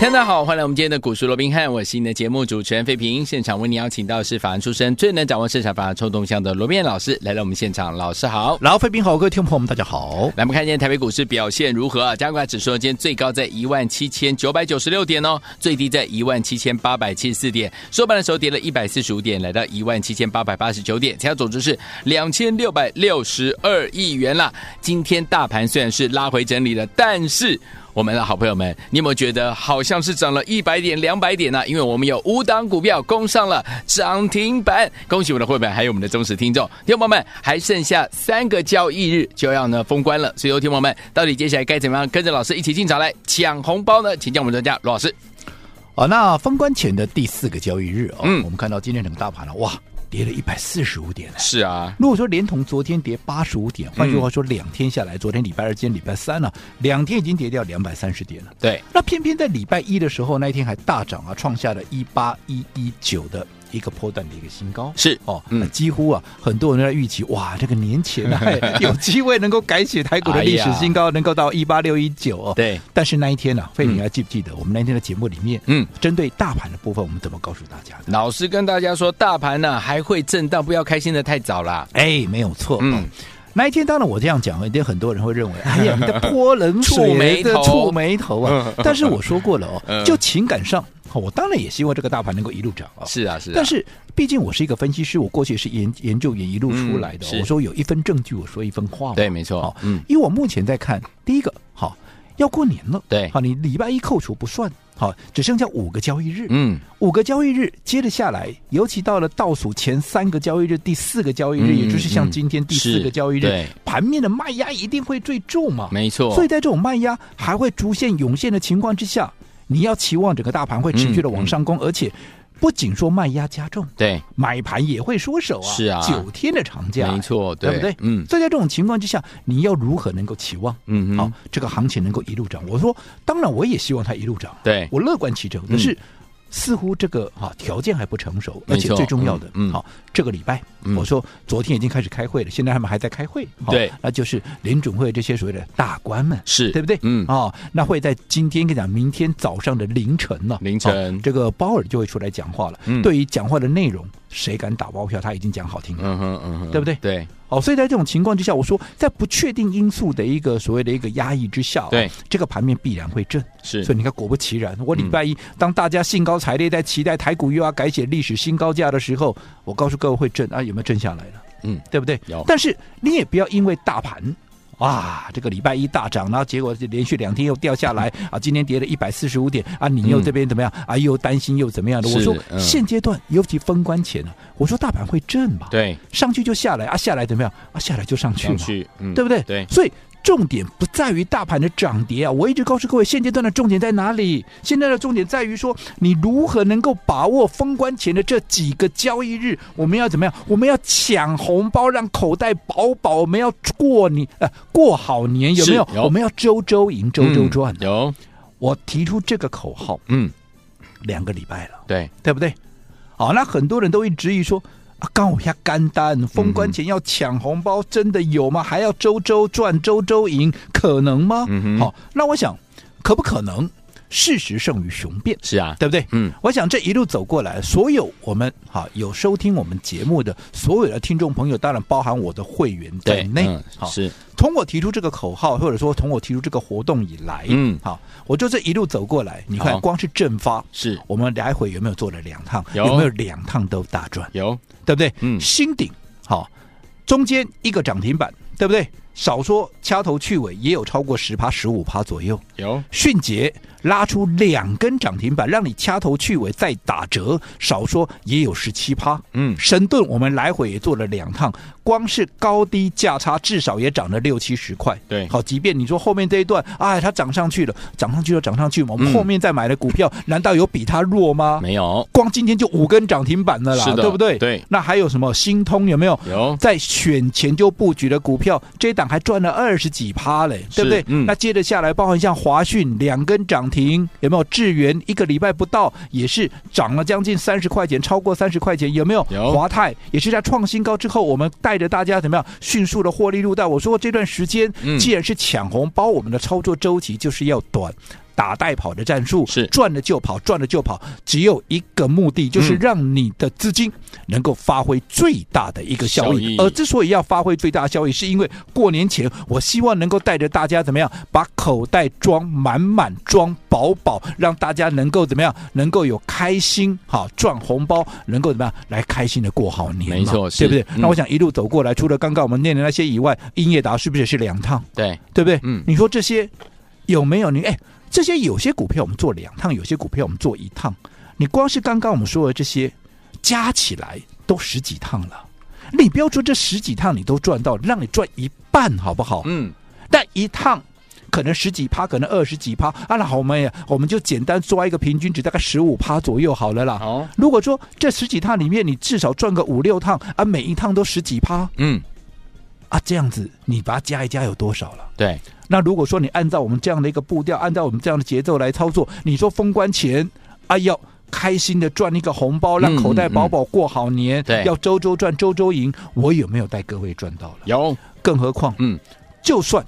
大家好，欢迎来我们今天的股市罗宾汉，我是你的节目主持人费平。现场为你邀请到是法案出身、最能掌握市场法案臭动向的罗宾老师来到我们现场，老师好，老费平好，各位听众朋友们大家好。来，我们看今天台北股市表现如何啊？加权指数今天最高在一万七千九百九十六点哦，最低在一万七千八百七十四点，收盘的时候跌了一百四十五点，来到一万七千八百八十九点，成交总值是两千六百六十二亿元啦。今天大盘虽然是拉回整理了，但是。我们的好朋友们，你有没有觉得好像是涨了一百点、两百点呢？因为我们有五档股票攻上了涨停板，恭喜我们的会员，还有我们的忠实听众。听友们，还剩下三个交易日就要呢封关了，所以有听友们，到底接下来该怎么样跟着老师一起进场来抢红包呢？请教我们专家罗老师。好，那封关前的第四个交易日、哦，嗯，我们看到今天整个大盘了，哇！跌了一百四十五点，是啊。如果说连同昨天跌八十五点，换句话说，两天下来，嗯、昨天礼拜二，今天礼拜三了，两天已经跌掉两百三十点了。对，那偏偏在礼拜一的时候，那一天还大涨啊，创下了一八一一九的。一个波段的一个新高是哦，那、嗯、几乎啊，很多人都在预期哇，这个年前啊，有机会能够改写台股的历史新高，哎、能够到一八六一九哦。对，但是那一天呢、啊，费你还记不记得、嗯、我们那天的节目里面，嗯，针对大盘的部分，我们怎么告诉大家的？老师跟大家说，大盘呢还会震荡，不要开心的太早啦。哎，没有错，嗯。那一天，当然我这样讲，一定很多人会认为，哎呀，你在泼冷水，触霉头，触霉头啊！但是我说过了哦，就情感上，我当然也希望这个大盘能够一路涨啊。是啊，是啊。但是毕竟我是一个分析师，我过去是研研究员一路出来的。我说有一分证据，我说一分话嘛。对，没错。嗯，因为我目前在看，第一个，好，要过年了。对，好，你礼拜一扣除不算。好，只剩下五个交易日。嗯，五个交易日接着下来，尤其到了倒数前三个交易日，第四个交易日，嗯、也就是像今天第四个交易日，盘面的卖压一定会最重嘛。没错。所以在这种卖压还会逐渐涌现的情况之下，你要期望整个大盘会持续的往上攻，嗯嗯、而且。不仅说卖压加重，对，买盘也会缩手啊。是啊，九天的长假，没错，对，不对？嗯，所以在这种情况之下，你要如何能够期望？嗯嗯，好，这个行情能够一路涨？我说，当然我也希望它一路涨。对，我乐观其成，但是。嗯似乎这个哈条件还不成熟，而且最重要的，嗯，好，这个礼拜，我说昨天已经开始开会了，现在他们还在开会，对，那就是联准会这些所谓的大官们，是对不对？嗯，啊，那会在今天跟你讲，明天早上的凌晨呢，凌晨，这个鲍尔就会出来讲话了。对于讲话的内容，谁敢打包票？他已经讲好听了，嗯哼嗯哼，对不对？对。哦，所以在这种情况之下，我说在不确定因素的一个所谓的一个压抑之下，对这个盘面必然会震。是，所以你看，果不其然，我礼拜一、嗯、当大家兴高采烈在期待台股又要改写历史新高价的时候，我告诉各位会震啊，有没有震下来了？嗯，对不对？有。但是你也不要因为大盘。哇，这个礼拜一大涨，然后结果就连续两天又掉下来 啊！今天跌了一百四十五点啊！你又这边怎么样啊？又担心又怎么样的？我说现阶段尤其封关前呢，我说大盘会震嘛？对，上去就下来啊，下来怎么样啊？下来就上去嘛，嗯，对不对？对，所以。重点不在于大盘的涨跌啊！我一直告诉各位，现阶段的重点在哪里？现在的重点在于说，你如何能够把握封关前的这几个交易日？我们要怎么样？我们要抢红包，让口袋饱饱。我们要过年，呃，过好年，有没有？有我们要周周赢，周周赚。有，我提出这个口号，嗯，两个礼拜了，对，对不对？好，那很多人都会质疑说。啊，刚我下干单，封关前要抢红包，真的有吗？还要周周赚，周周赢，可能吗？好，那我想，可不可能？事实胜于雄辩，是啊，对不对？嗯，我想这一路走过来，所有我们哈有收听我们节目的所有的听众朋友，当然包含我的会员在内，嗯、好，是。从我提出这个口号，或者说从我提出这个活动以来，嗯，好，我就这一路走过来，你看，光是正发，是。我们来回有没有做了两趟？有，有没有两趟都大赚？有，对不对？嗯，新顶，好，中间一个涨停板，对不对？少说掐头去尾也有超过十趴、十五趴左右。有迅捷拉出两根涨停板，让你掐头去尾再打折，少说也有十七趴。嗯，神盾我们来回也做了两趟，光是高低价差至少也涨了六七十块。对，好，即便你说后面这一段，哎，它涨上去了，涨上去了，涨上去嘛，我们后面再买的股票，嗯、难道有比它弱吗？没有，光今天就五根涨停板了啦，对不对？对，那还有什么新通有没有？有，在选前就布局的股票，这档。还赚了二十几趴嘞，对不对？嗯、那接着下来，包含像华讯两根涨停，有没有？智源一个礼拜不到也是涨了将近三十块钱，超过三十块钱，有没有？有。华泰也是在创新高之后，我们带着大家怎么样迅速的获利入袋。我说过这段时间，既然是抢红包，我们的操作周期就是要短。打带跑的战术是赚了就跑，赚了就跑，只有一个目的，就是让你的资金能够发挥最大的一个效益。而之所以要发挥最大的效益，是因为过年前，我希望能够带着大家怎么样，把口袋装满满、装饱饱，让大家能够怎么样，能够有开心，好赚红包，能够怎么样来开心的过好年。没错，对不对？那我想一路走过来，除了刚刚我们念的那些以外，音乐达是不是也是两趟？对，对不对？嗯，你说这些有没有？你哎。这些有些股票我们做两趟，有些股票我们做一趟。你光是刚刚我们说的这些加起来都十几趟了。你不要说这十几趟你都赚到，让你赚一半好不好？嗯。但一趟可能十几趴，可能二十几趴。啊，那好，我们我们就简单抓一个平均值，大概十五趴左右好了啦。哦。如果说这十几趟里面你至少赚个五六趟啊，每一趟都十几趴，嗯。啊，这样子你把它加一加有多少了？对。那如果说你按照我们这样的一个步调，按照我们这样的节奏来操作，你说封关前啊要开心的赚一个红包，让口袋饱饱过好年，对，要周周赚周周赢，我有没有带各位赚到了？有，更何况，嗯，就算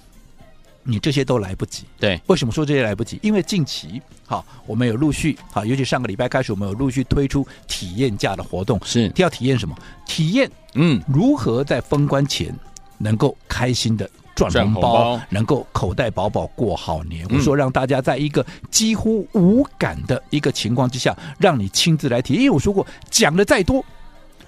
你这些都来不及，对，为什么说这些来不及？因为近期好，我们有陆续好，尤其上个礼拜开始，我们有陆续推出体验价的活动，是要体验什么？体验嗯，如何在封关前能够开心的。赚红包，能够口袋饱饱过好年。嗯、我说让大家在一个几乎无感的一个情况之下，让你亲自来体验。因为我说过，讲的再多，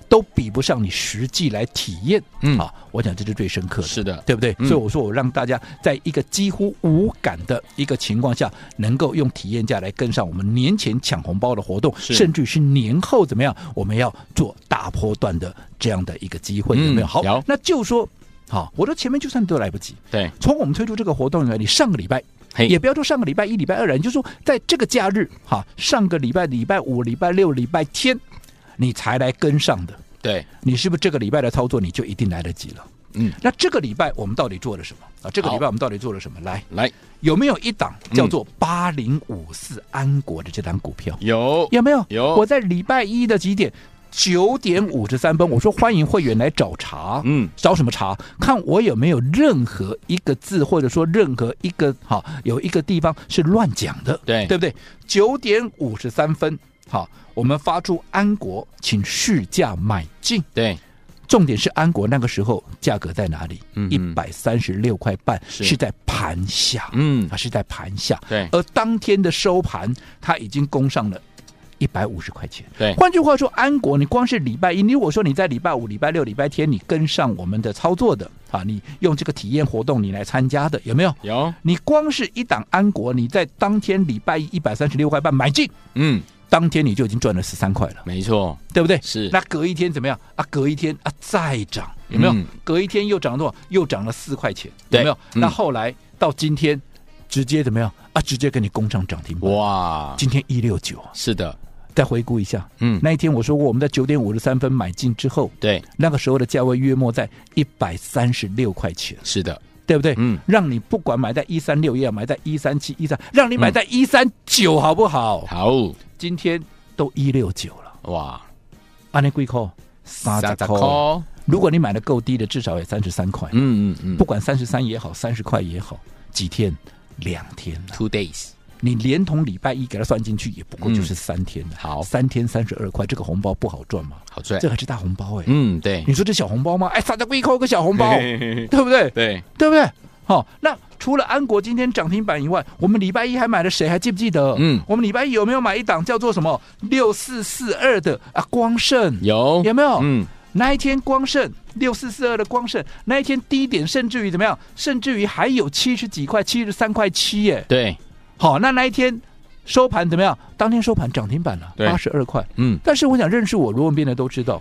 都比不上你实际来体验。嗯，好，我讲这是最深刻的，是的，对不对？嗯、所以我说我让大家在一个几乎无感的一个情况下，能够用体验价来跟上我们年前抢红包的活动，甚至是年后怎么样，我们要做大波段的这样的一个机会，有没有？好，那就说。好，我说前面就算都来不及。对，从我们推出这个活动以来，你上个礼拜，也不要说上个礼拜一、礼拜二了，你就说在这个假日，哈，上个礼拜礼拜五、礼拜六、礼拜天，你才来跟上的。对，你是不是这个礼拜的操作你就一定来得及了？嗯，那这个礼拜我们到底做了什么啊？这个礼拜我们到底做了什么？来来，有没有一档叫做八零五四安国的这档股票？有，有没有？有。我在礼拜一的几点？九点五十三分，我说欢迎会员来找茬，嗯，找什么茬？看我有没有任何一个字，或者说任何一个好有一个地方是乱讲的，对对不对？九点五十三分，好，我们发出安国，请市价买进，对，重点是安国那个时候价格在哪里？嗯，一百三十六块半是，是在盘下，嗯，它是在盘下，对，而当天的收盘，它已经攻上了。一百五十块钱。对，换句话说，安国，你光是礼拜一，你如果说你在礼拜五、礼拜六、礼拜天，你跟上我们的操作的啊，你用这个体验活动你来参加的，有没有？有。你光是一档安国，你在当天礼拜一一百三十六块半买进，嗯，当天你就已经赚了十三块了，没错，对不对？是。那隔一天怎么样啊？隔一天啊再涨，有没有？嗯、隔一天又涨了多少？又涨了四块钱，有没有？嗯、那后来到今天直接怎么样啊？直接给你攻上涨停板，哇！今天一六九，是的。再回顾一下，嗯，那一天我说过，我们在九点五十三分买进之后，对，那个时候的价位约莫在一百三十六块钱，是的，对不对？嗯，让你不管买在一三六，也要买在一三七、一三，让你买在一三九，好不好？好，今天都一六九了，哇，安内贵扣三十块，如果你买的够低的，至少也三十三块，嗯嗯嗯，不管三十三也好，三十块也好，几天？两天，two days。你连同礼拜一给它算进去，也不过就是三天、嗯、好，三天三十二块，这个红包不好赚吗？好赚，这还是大红包哎、欸。嗯，对。你说这小红包吗？哎，大家贵扣个小红包，嘿嘿嘿对不对？对，对不对？好、哦，那除了安国今天涨停板以外，我们礼拜一还买了谁？还记不记得？嗯，我们礼拜一有没有买一档叫做什么六四四二的啊？光盛有有没有？嗯，那一天光盛六四四二的光盛，那一天低点甚至于怎么样？甚至于还有七十几块，七十三块七耶。对，好，那那一天。收盘怎么样？当天收盘涨停板了，八十二块。嗯，但是我想认识我罗文斌的都知道，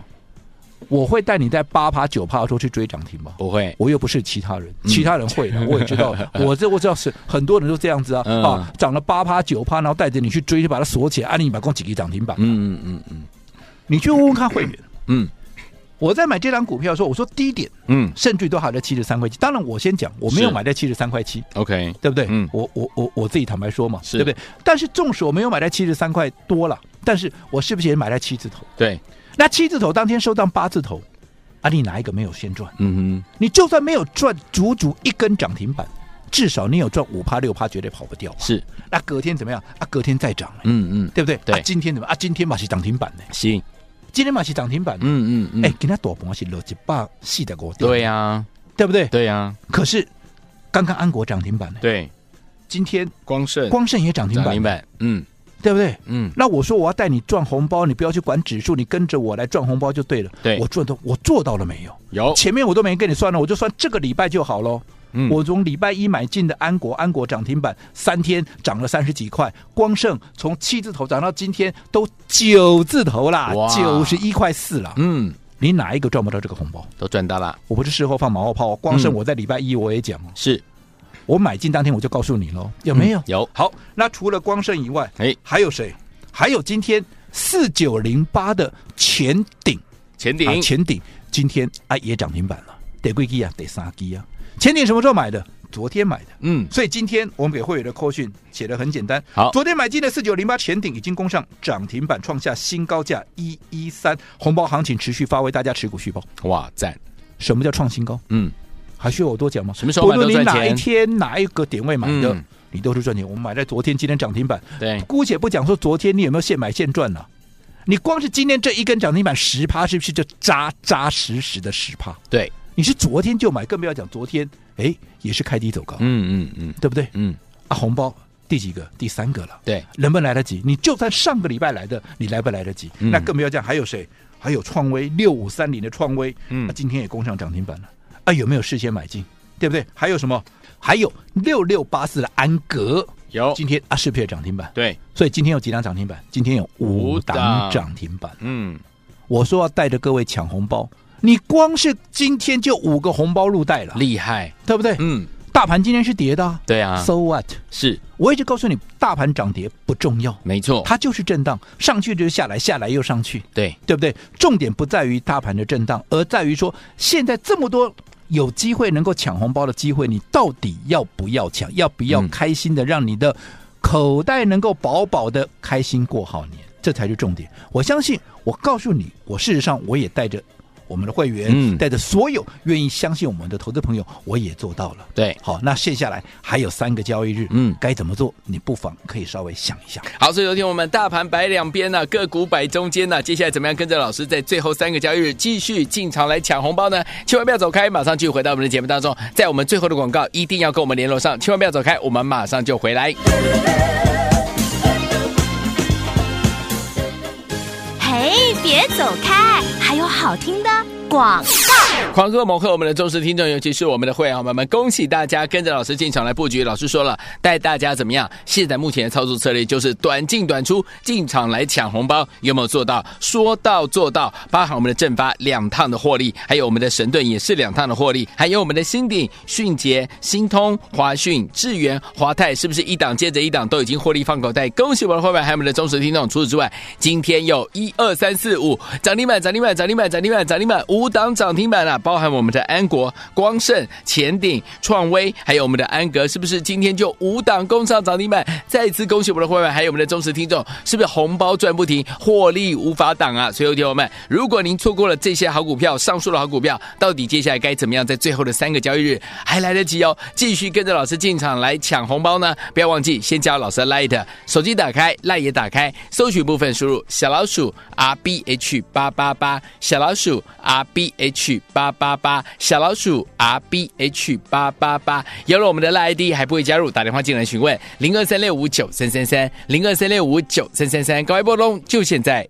我会带你在八趴九趴的时候去追涨停吗？不会，我又不是其他人，嗯、其他人会的，我也知道。我这我知道是很多人都这样子啊，嗯、啊，涨了八趴九趴，然后带着你去追，就把它锁起来，按你把共几个涨停板。嗯嗯嗯嗯，你去问问看会员，嗯，我在买这张股票的时候，我说低点，嗯甚至于都还在七十三块七。当然，我先讲，我没有是买在七十三块七，，OK，对不对？嗯我我我我自己坦白说嘛，是对不对？但是纵使我没有买在七十三块多了，但是我是不是也买在七字头？对，那七字头当天收到八字头，啊，你哪一个没有先赚？嗯你就算没有赚足足一根涨停板，至少你有赚五趴六趴，绝对跑不掉，。是，那隔天怎么样？啊，隔天再涨，嗯嗯，对不对？对啊，今天怎么啊？今天嘛是涨停板呢，行，今天嘛是涨停板。嗯嗯嗯，哎，，给他躲盘是六一百四的股对呀，对不对？对呀，可是刚刚安国涨停板呢，对，今天光盛光盛也涨停板，涨停板，嗯对不对？嗯，那我说我要带你赚红包，你不要去管指数，你跟着我来赚红包就对了。对我赚到，我做到了没有？有，前面我都没跟你算了，我就算这个礼拜就好喽。嗯。我从礼拜一买进的安国，安国涨停板三天涨了三十几块，光盛从七字头涨到今天都九字头啦，九十一块四了。嗯，你哪一个赚不到这个红包？都赚到了，我不是事后放马后炮，光盛嗯。我在礼拜一我也讲哦，是。我买进当天我就告诉你喽，有没有？嗯有，好，那除了光盛以外，哎，还有谁？还有今天四九零八的前顶。前顶。啊，前顶今天啊也涨停板了，得贵基啊，得三基啊。前顶什么时候买的？昨天买的。嗯，所以今天我们给会员的扣讯写的很简单。好昨天买进的四九零八前顶已经攻上涨停板，创下新高价一一三，红包行情持续发威，大家持股续报。哇，赞，什么叫创新高？嗯，还需要我多讲吗？什么时候不论你哪一天哪一个点位买的，嗯你都是赚钱。我们买在昨天，今天涨停板。对，姑且不讲说昨天你有没有现买现赚呢、你光是今天这一根涨停板十趴，是不是就扎扎实实的十趴？对，你是昨天就买，更不要讲昨天，哎，也是开低走高，嗯嗯嗯对不对？嗯，啊，红包第几个？第三个了，对，能不能来得及？你就算上个礼拜来的，你来不来得及？嗯那更不要讲，还有谁？还有创威六五三零的创威，嗯啊，今天也攻上涨停板了，啊，有没有事先买进？对不对？还有什么？还有六六八四的安格，有，今天啊是不是也涨停板？对，所以今天有几档涨停板？今天有五档涨停板。嗯，我说要带着各位抢红包，你光是今天就五个红包入袋了，厉害，对不对？嗯，大盘今天是跌的、啊，对啊，So what？是我一直告诉你，大盘涨跌不重要，没错，它就是震荡，上去就是下来，下来又上去，对，对不对？重点不在于大盘的震荡，而在于说现在这么多有机会能够抢红包的机会，你到底要不要抢？要不要嗯开心的让你的口袋能够饱饱的开心过好年？这才是重点。我相信，我告诉你，我事实上我也带着我们的会员，嗯带着所有愿意相信我们的投资朋友，我也做到了。对，好，那剩下来还有三个交易日，嗯该怎么做？你不妨可以稍微想一想。好，所以昨天我们大盘摆两边呢、个股摆中间呢、接下来怎么样跟着老师在最后三个交易日继续进场来抢红包呢？千万不要走开，马上继续回到我们的节目当中，在我们最后的广告一定要跟我们联络上，千万不要走开，我们马上就回来。嘿，别走开，还有好听的广告。狂贺猛贺我们的忠实听众，尤其是我们的会员好朋友们，恭喜大家跟着老师进场来布局。老师说了，带大家怎么样？现在目前的操作策略就是短进短出，进场来抢红包，有没有做到？说到做到，包含我们的正发两趟的获利，还有我们的神盾也是两趟的获利，还有我们的新鼎、迅捷、新通、华讯、智源、华泰，是不是一档接着一档都已经获利放口袋？恭喜我们的会员，还有我们的忠实听众。除此之外，今天有一二三四五涨停板，涨停板，涨停板，涨停板，涨停板，五档涨停板啊！包含我们的安国、光盛、前鼎、创威，还有我们的安格，是不是今天就五档攻上涨停板？再次恭喜我们的会员，还有我们的忠实听众，是不是红包赚不停，获利无法挡啊？所有，听友们，如果您错过了这些好股票，上述的好股票，到底接下来该怎么样，在最后的三个交易日还来得及哦，继续跟着老师进场来抢红包呢？不要忘记先加老师的 Light，手机打开，Light 也打开，搜取部分输入小老鼠 R B H 八八八，小老鼠 R B H 八八八，小老鼠 R B H 八八八。有了我们的赖 ID 还不会加入，打电话进来询问零二三六五九三三三零二三六五九三三三，高一波动就现在。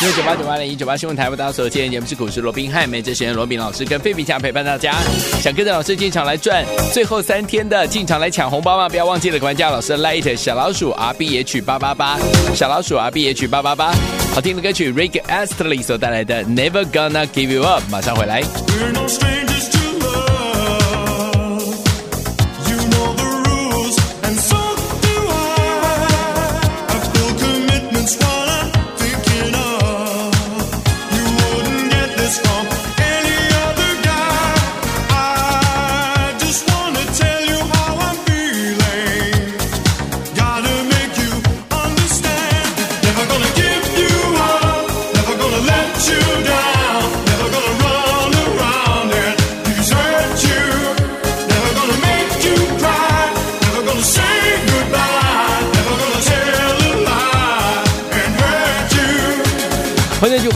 六九八九八零一九八新闻台为大家所见，节目是股市罗宾汉，每周时间罗宾老师跟费比强陪伴大家。想跟着老师进场来赚最后三天的进场来抢红包吗？不要忘记了关家老师的 Light 小老鼠 R B H 八八八，小老鼠 R B H 八八八。好听的歌曲 Rick Astley 所带来的 Never Gonna Give You Up，马上回来。 We're no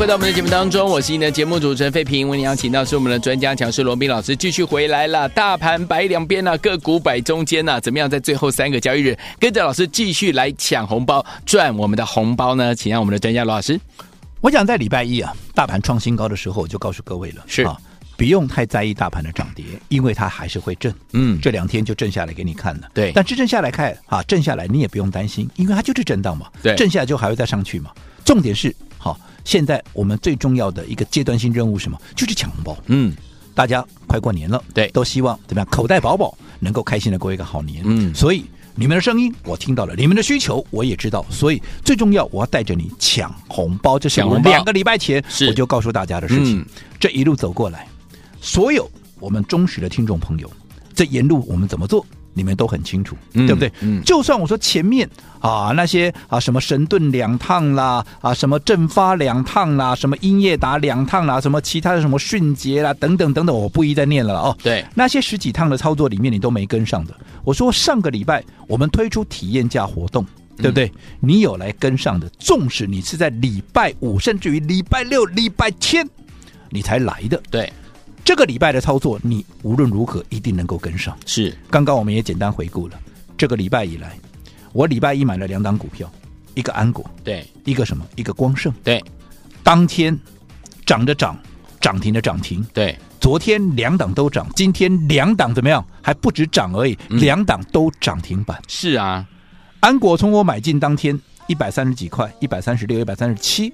回到我们的节目当中，我是你的节目主持人费平。为您邀请到是我们的专家讲师罗斌老师，继续回来了。大盘摆两边呢，个股摆中间呢，怎么样在最后三个交易日跟着老师继续来抢红包赚我们的红包呢？请让我们的专家罗老师。我想在礼拜一啊，大盘创新高的时候，我就告诉各位了，是啊，不用太在意大盘的涨跌，因为它还是会震。嗯这两天就震下来给你看了。对但是震下来看啊，震下来你也不用担心，因为它就是震荡嘛。对震下来就还会再上去嘛。重点是，好，现在我们最重要的一个阶段性任务是什么？就是抢红包。嗯，大家快过年了，对都希望怎么样？口袋饱饱，能够开心的过一个好年。嗯所以你们的声音我听到了，你们的需求我也知道，所以最重要，我要带着你抢红包，这是我两个礼拜前我就告诉大家的事情。嗯这一路走过来，所有我们忠实的听众朋友，这沿路我们怎么做？你们都很清楚，嗯对不对？嗯就算我说前面啊那些啊什么神盾两趟啦，啊什么正发两趟啦，什么英业达两趟啦，什么其他的什么迅捷啦等等等等，我不一再念了哦。对，那些十几趟的操作里面，你都没跟上的。我说上个礼拜我们推出体验价活动，对不对？你有来跟上的，纵使你是在礼拜五，甚至于礼拜六、礼拜天你才来的，对，这个礼拜的操作，你无论如何一定能够跟上。是，刚刚我们也简单回顾了，这个礼拜以来，我礼拜一买了两档股票，一个安国，对，一个什么？一个光盛。对，当天涨着涨，涨停的涨停。对，昨天两档都涨，今天两档怎么样？还不止涨而已，嗯两档都涨停板。是啊，安国从我买进当天一百三十几块，一百三十六、一百三十七，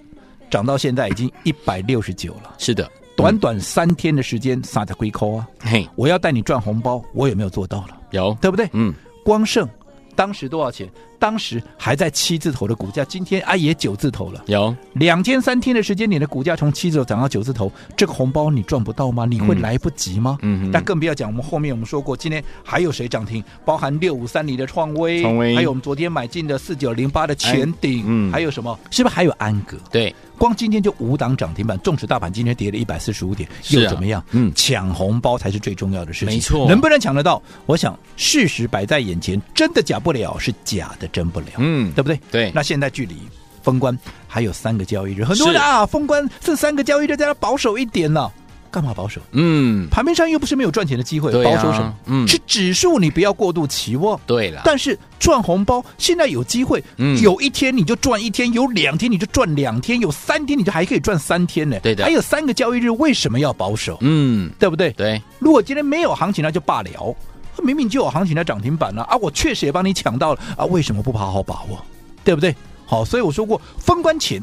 涨到现在已经一百六十九了。是的，短短三天的时间，撒在龟壳啊！嘿，我要带你赚红包，我有没有做到了？有，对不对？嗯，光盛当时多少钱？当时还在七字头的股价，今天啊也九字头了。有，两天三天的时间，你的股价从七字头涨到九字头，这个红包你赚不到吗？你会嗯来不及吗？嗯哼但更不要讲，我们后面我们说过，今天还有谁涨停？包含六五三零的创威，创威还有我们昨天买进的四九零八的前顶，嗯还有什么？是不是还有安格？对，光今天就五档涨停板，纵使大盘今天跌了一百四十五点，又怎么样？嗯抢红包才是最重要的事情。没错能不能抢得到？我想事实摆在眼前，真的假不了，是假的真不了，嗯，对不对？对，那现在距离封关还有三个交易日，很多人啊，封关剩三个交易日，大家保守一点了。干嘛保守？嗯，盘面上又不是没有赚钱的机会，对啊保守什么？嗯是指数你不要过度期望。对了，但是赚红包现在有机会，嗯有一天你就赚一天，有两天你就赚两天，有三天你就还可以赚三天呢。对的还有三个交易日，为什么要保守？嗯，对不对？对，如果今天没有行情，那就罢了。明明就有行情的涨停板了啊！我确实也帮你抢到了啊，为什么不好好把握？对不对？好，所以我说过，封关前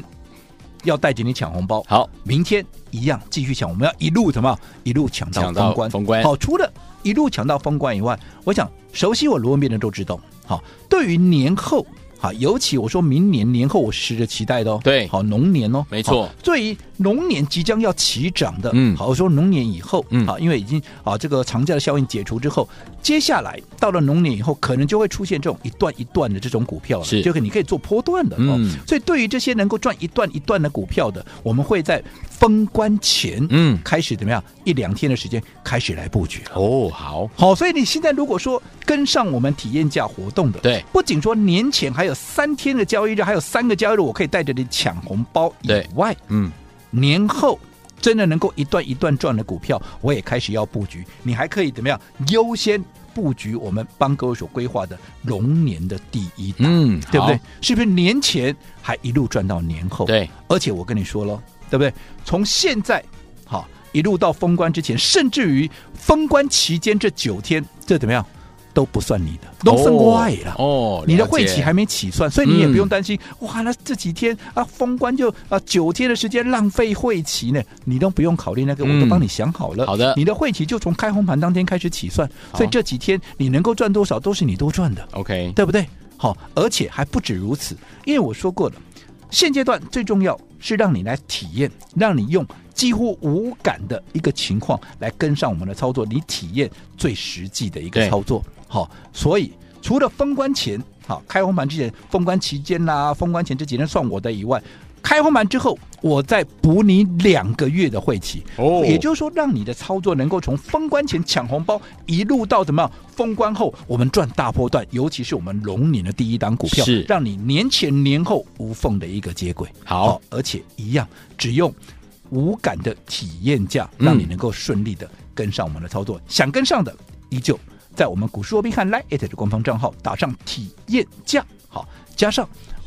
要带着你抢红包。好，明天一样继续抢，我们要一路怎么样一路抢到封关。封关好，除了一路抢到封关以外，我想熟悉我罗文斌的都知道，好，对于年后。好，尤其我说明年年后，我是持着期待的哦。对好，龙年哦，没错好对于龙年即将要起涨的，嗯。好，我说龙年以后，嗯。啊，因为已经啊这个长假的效应解除之后，接下来到了龙年以后，可能就会出现这种一段一段的这种股票了，是。就可你可以做波段的哦。嗯所以对于这些能够赚一段一段的股票的，我们会在封关前，嗯。开始怎么样一两天的时间开始来布局了。哦，好，好，所以你现在如果说跟上我们体验价活动的，对，不仅说年前还有三天的交易日，还有三个交易日，我可以带着你抢红包以对。外，嗯，年后真的能够一段一段赚的股票，我也开始要布局。你还可以怎么样优先布局我们帮各位所规划的龙年的第一档，嗯，对不对？？是不是年前还一路赚到年后？对，而且我跟你说了，对不对？从现在好一路到封关之前，甚至于封关期间这九天，这怎么样都不算你的，都算外了。哦，你的会期还没起算，所以你也嗯不用担心。哇，那这几天啊，封关就啊九天的时间浪费会期呢，你都不用考虑那个，嗯我都帮你想好了。好的你的会期就从开红盘当天开始起算，所以这几天你能够赚多少都是你多赚的。，OK，对不对？好，而且还不止如此，因为我说过了，现阶段最重要是让你来体验，让你用几乎无感的一个情况来跟上我们的操作，你体验最实际的一个操作。好，所以除了封关前，好开红盘之前、封关期间啦、封关前这几天算我的以外。开红盘之后，我再补你两个月的会期，哦也就是说，让你的操作能够从封关前抢红包，一路到怎么样？封关后我们赚大波段，尤其是我们龙年的第一档股票，是让你年前年后无缝的一个接轨。好哦而且一样只用无感的体验价，嗯让你能够顺利的跟上我们的操作。想跟上的，依旧在我们股市罗宾汉 Line 的官方账号打上体验价，好加上。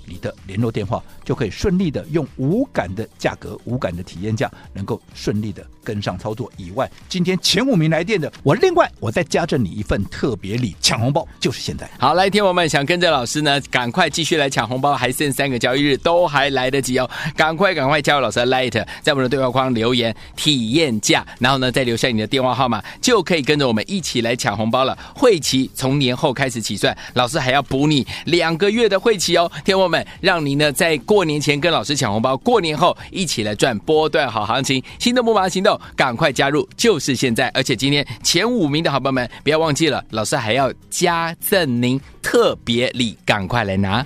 你的联络电话就可以顺利的用无感的价格、无感的体验价，能够顺利的跟上操作。以外，今天前五名来电的，我另外我再加赠你一份特别礼，抢红包就是现在。好，来，听我们想跟着老师呢，赶快继续来抢红包，还剩三个交易日，都还来得及哦！赶快赶快加入老师的 Light，在我们的对话框留言体验价，然后呢再留下你的电话号码，就可以跟着我们一起来抢红包了。会期从年后开始起算，老师还要补你两个月的会期哦，听我们。让您呢在过年前跟老师抢红包，过年后一起来赚波段好行情。心动不马上行动，赶快加入，就是现在！而且今天前五名的好朋友们，不要忘记了，老师还要加赠您特别礼，赶快来拿。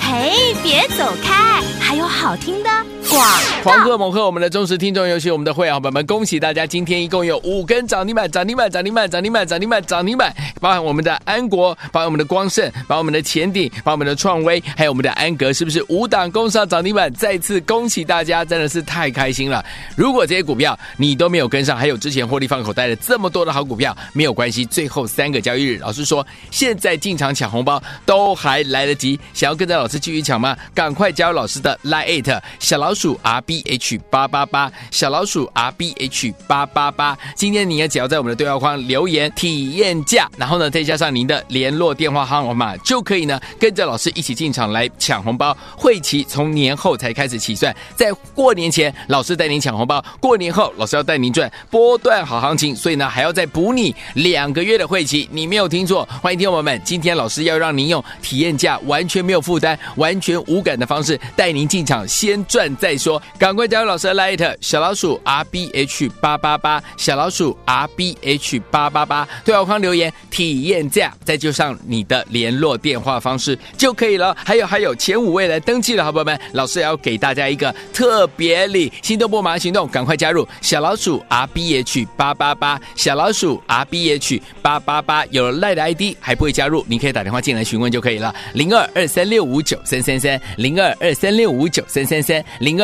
嘿，别走开，还有好听的广狂贺猛贺我们的忠实听众，尤其我们的会员朋友们，恭喜大家！今天一共有五根涨停板，涨停板，涨停板，涨停板，涨停板，涨停板，包含我们的安国，包含我们的光盛，包含我们的前鼎，包含我们的创威，还有我们的安格，是不是五档攻上涨停板？再次恭喜大家，真的是太开心了！如果这些股票你都没有跟上，还有之前获利放口袋的这么多的好股票，没有关系，最后三个交易日，老师说现在进场抢红包都还来得及，想要跟着老师继续抢吗？赶快加入老师的 Line 小老鼠鼠 R B H 八八八，小老鼠 R B H 八八八。今天你也只要在我们的对话框留言体验价，然后呢再加上您的联络电话号码，就可以呢跟着老师一起进场来抢红包。会期从年后才开始起算，在过年前老师带您抢红包，过年后老师要带您赚波段好行情，所以呢还要再补你两个月的会期。你没有听错，欢迎听友们，今天老师要让您用体验价，完全没有负担，完全无感的方式带您进场，先赚再说。赶快加入老师的 Light 小老鼠 R B H 八八八，小老鼠 R B H 八八八，对话框留言体验价，再就上你的联络电话方式就可以了。还有还有，前五位来登记的好朋友们，老师也要给大家一个特别礼，心动不马上行动，赶快加入小老鼠 R B H 八八八，小老鼠 R B H 八八八，有了 Light 的 ID 还不会加入，您可以打电话进来询问就可以了，零二二三六五九三三三，零二二三六五九三三三，零二